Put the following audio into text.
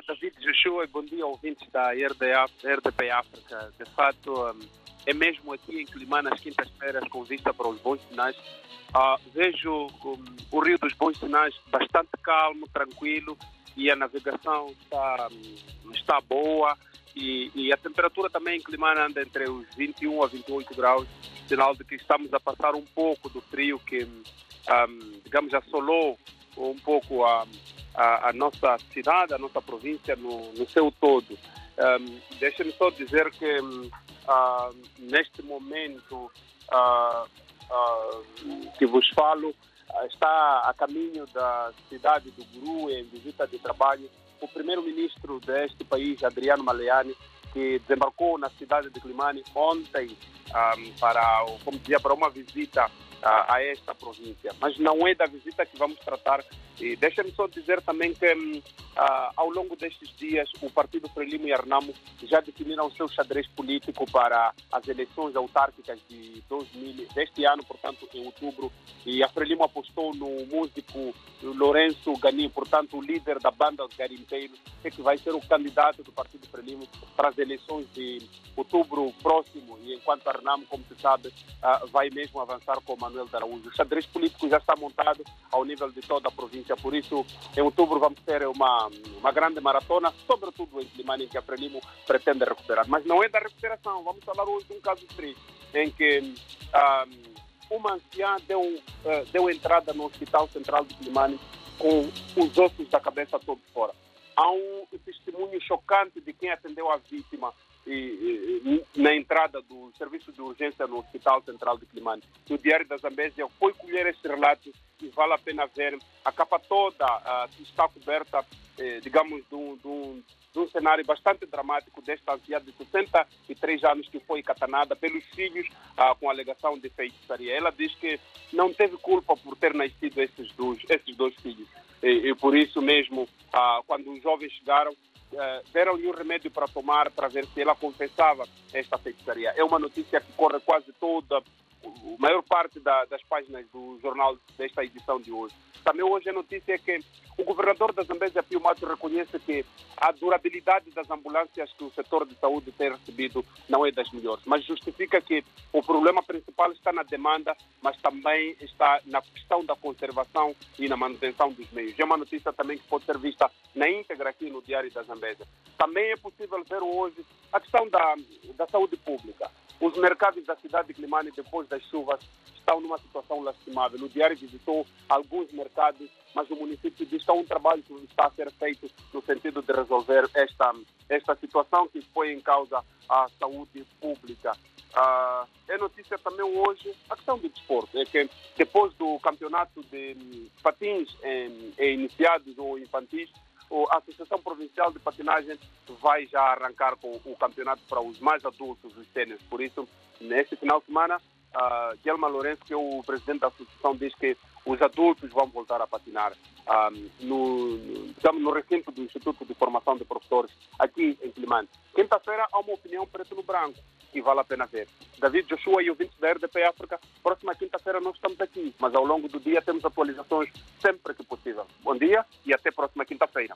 dia, David Joshua, e bom dia, ouvintes da RDP África. De fato, um, é mesmo aqui em Climane, às quintas-feiras, com vista para os bons sinais. Uh, vejo um, o Rio dos Bons Sinais bastante calmo, tranquilo, e a navegação está, um, está boa. E, e, a temperatura também em Climane anda entre os 21 a 28 graus, sinal de que estamos a passar um pouco do frio que, digamos, assolou um pouco a a, a, nossa cidade, a nossa província no, no seu todo. Um, Deixe-me só dizer que uh, neste momento uh, uh, que vos falo, está a caminho da cidade do Guru em visita de trabalho o primeiro-ministro deste país, Adriano Maleani, que desembarcou na cidade de Climane ontem um, para, como dizia, para uma visita a, a, esta província. Mas não é da visita que vamos tratar. E deixa-me só dizer também que uh, ao longo destes dias o Partido Frelimo e Arnamo já definiram o seu xadrez político para as eleições autárquicas de 2000, deste ano, portanto, em outubro. E a Frelimo apostou no músico Lourenço Gani, portanto, o líder da banda Os Garimpeiros, que vai ser o candidato do Partido Frelimo para as eleições de outubro próximo. E enquanto Arnamo, como se sabe, uh, vai mesmo avançar com Manuel de Araújo. O xadrez político já está montado ao nível de toda a província, por isso em outubro vamos ter uma, uma grande maratona, sobretudo em Climane, que a Frelimo pretende recuperar. Mas não é da recuperação, vamos falar hoje de um caso triste, em que um, uma anciã deu, uh, deu entrada no Hospital Central de Climane com os ossos da cabeça todos fora. Há um testemunho chocante de quem atendeu a vítima e, e, na entrada do serviço de urgência no Hospital Central de Climane. O Diário da Zambésia foi colher este relato e vale a pena ver. A capa toda uh, está coberta, eh, digamos, de um, de, um, de um, cenário bastante dramático desta anciã de 63 anos que foi catanada pelos filhos uh, com alegação de feitiçaria. Ela diz que não teve culpa por ter nascido esses dois, esses dois filhos. E, e por isso mesmo, uh, quando os jovens chegaram, deram-lhe um remédio para tomar para ver se ela confessava esta feitiçaria. É uma notícia que corre quase toda, a maior parte da, das páginas do jornal desta edição de hoje. Também hoje a notícia é que o governador da Zambésia, Pio Mato, reconhece que a durabilidade das ambulâncias que o setor de saúde tem recebido não é das melhores, mas justifica que o problema principal está na demanda, mas também está na questão da conservação e na manutenção dos meios. É uma notícia também que pode ser vista na íntegra aqui no Diário da Zambésia. Também é possível ver hoje a questão da, da saúde pública. Os mercados da cidade de Climane, depois das chuvas, estão numa situação lastimável. O Diário visitou alguns mercados, mas o município diz que há um trabalho que está a ser feito no sentido de resolver esta, esta situação que põe em causa a saúde pública. Uh, é notícia também hoje a questão do desporto. É que depois do campeonato de patins iniciados ou infantis, a Associação Provincial de Patinagem vai já arrancar com o campeonato para os mais adultos, os tênis. Por isso, neste final de semana, uh, Guilherme Lourenço, que é o presidente da associação, diz que os adultos vão voltar a patinar um, no, no, recinto do Instituto de Formação de Professores, aqui em Climane. Quinta-feira há uma opinião preto no branco, que vale a pena ver. David Joshua e ouvintes da RDP África, próxima quinta-feira nós estamos aqui, mas ao longo do dia temos atualizações sempre que possível. Bom dia e até próxima quinta-feira.